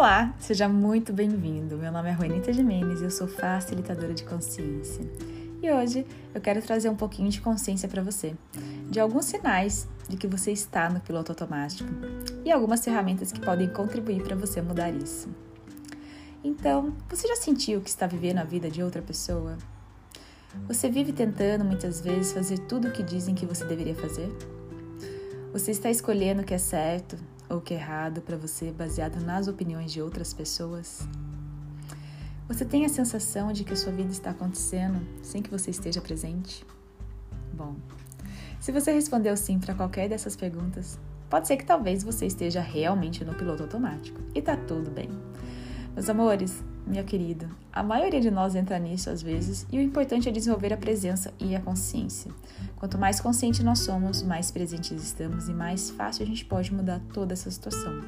Olá, seja muito bem-vindo. Meu nome é Juanita Jimenez e eu sou facilitadora de consciência. E hoje eu quero trazer um pouquinho de consciência para você, de alguns sinais de que você está no piloto automático e algumas ferramentas que podem contribuir para você mudar isso. Então, você já sentiu que está vivendo a vida de outra pessoa? Você vive tentando muitas vezes fazer tudo o que dizem que você deveria fazer? Você está escolhendo o que é certo ou que é errado para você baseado nas opiniões de outras pessoas? Você tem a sensação de que a sua vida está acontecendo sem que você esteja presente? Bom, se você respondeu sim para qualquer dessas perguntas, pode ser que talvez você esteja realmente no piloto automático e tá tudo bem. Meus amores, meu querido, a maioria de nós entra nisso às vezes e o importante é desenvolver a presença e a consciência. Quanto mais consciente nós somos, mais presentes estamos e mais fácil a gente pode mudar toda essa situação.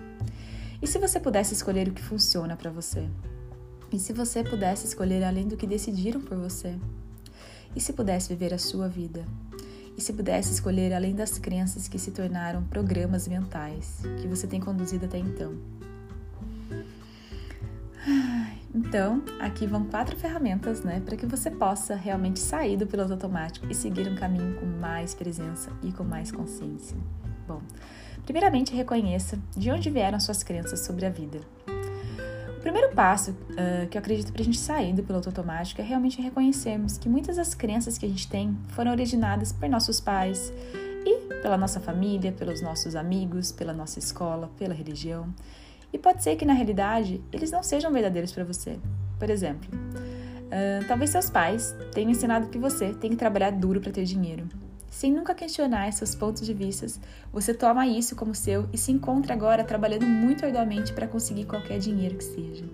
E se você pudesse escolher o que funciona para você? E se você pudesse escolher além do que decidiram por você? E se pudesse viver a sua vida? E se pudesse escolher além das crenças que se tornaram programas mentais que você tem conduzido até então? Então, aqui vão quatro ferramentas, né, para que você possa realmente sair do piloto automático e seguir um caminho com mais presença e com mais consciência. Bom, primeiramente reconheça de onde vieram suas crenças sobre a vida. O primeiro passo uh, que eu acredito para a gente sair do piloto automático é realmente reconhecermos que muitas das crenças que a gente tem foram originadas por nossos pais e pela nossa família, pelos nossos amigos, pela nossa escola, pela religião. E pode ser que na realidade eles não sejam verdadeiros para você. Por exemplo, uh, talvez seus pais tenham ensinado que você tem que trabalhar duro para ter dinheiro. Sem nunca questionar seus pontos de vista, você toma isso como seu e se encontra agora trabalhando muito arduamente para conseguir qualquer dinheiro que seja.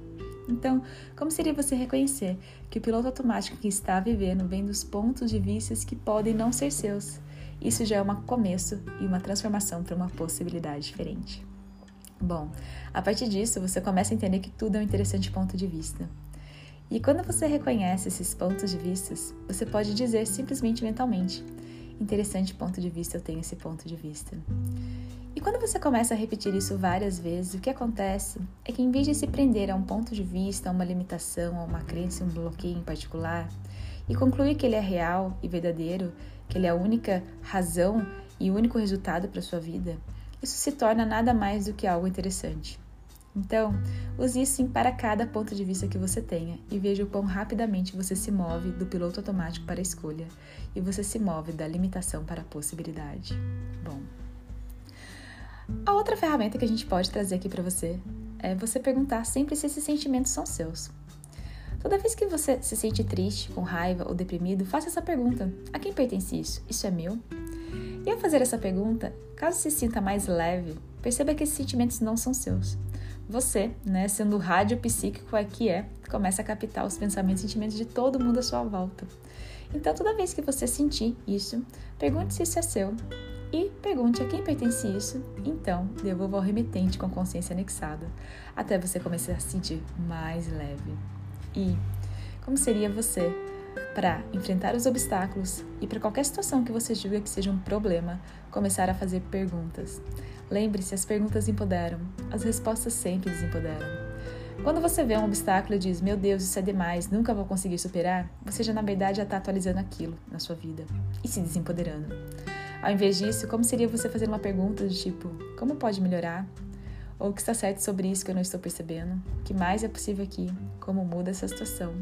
Então, como seria você reconhecer que o piloto automático que está vivendo vem dos pontos de vista que podem não ser seus? Isso já é um começo e uma transformação para uma possibilidade diferente. Bom, a partir disso você começa a entender que tudo é um interessante ponto de vista. E quando você reconhece esses pontos de vista, você pode dizer simplesmente mentalmente: interessante ponto de vista, eu tenho esse ponto de vista. E quando você começa a repetir isso várias vezes, o que acontece é que em vez de se prender a um ponto de vista, a uma limitação, a uma crença, um bloqueio em particular, e concluir que ele é real e verdadeiro, que ele é a única razão e o único resultado para sua vida, isso se torna nada mais do que algo interessante. Então, use isso para cada ponto de vista que você tenha e veja o quão rapidamente você se move do piloto automático para a escolha e você se move da limitação para a possibilidade. Bom, a outra ferramenta que a gente pode trazer aqui para você é você perguntar sempre se esses sentimentos são seus. Toda vez que você se sente triste, com raiva ou deprimido, faça essa pergunta: a quem pertence isso? Isso é meu? E ao fazer essa pergunta, caso se sinta mais leve, perceba que esses sentimentos não são seus. Você, né, sendo o rádio psíquico aqui é, começa a captar os pensamentos e sentimentos de todo mundo à sua volta. Então, toda vez que você sentir isso, pergunte se isso é seu e pergunte a quem pertence isso. Então, devolva ao remetente com consciência anexada, até você começar a se sentir mais leve. E como seria você para enfrentar os obstáculos e para qualquer situação que você julga que seja um problema, começar a fazer perguntas. Lembre-se, as perguntas empoderam, as respostas sempre desempoderam. Quando você vê um obstáculo e diz, meu Deus, isso é demais, nunca vou conseguir superar, você já na verdade já está atualizando aquilo na sua vida e se desempoderando. Ao invés disso, como seria você fazer uma pergunta do tipo, como pode melhorar? Ou o que está certo sobre isso que eu não estou percebendo? O que mais é possível aqui? Como muda essa situação?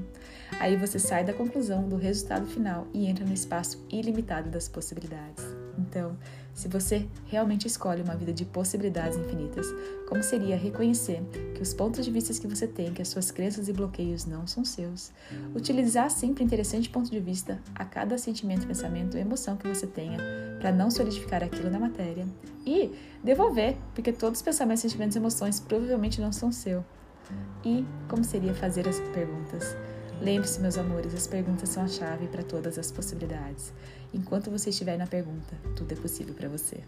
Aí você sai da conclusão do resultado final e entra no espaço ilimitado das possibilidades. Então, se você realmente escolhe uma vida de possibilidades infinitas, como seria reconhecer que os pontos de vista que você tem, que as suas crenças e bloqueios não são seus? Utilizar sempre interessante ponto de vista a cada sentimento, pensamento emoção que você tenha para não solidificar aquilo na matéria e devolver, porque todos os pensamentos, sentimentos e emoções provavelmente não são seus. E como seria fazer as perguntas? Lembre-se, meus amores, as perguntas são a chave para todas as possibilidades. Enquanto você estiver na pergunta, tudo é possível para você.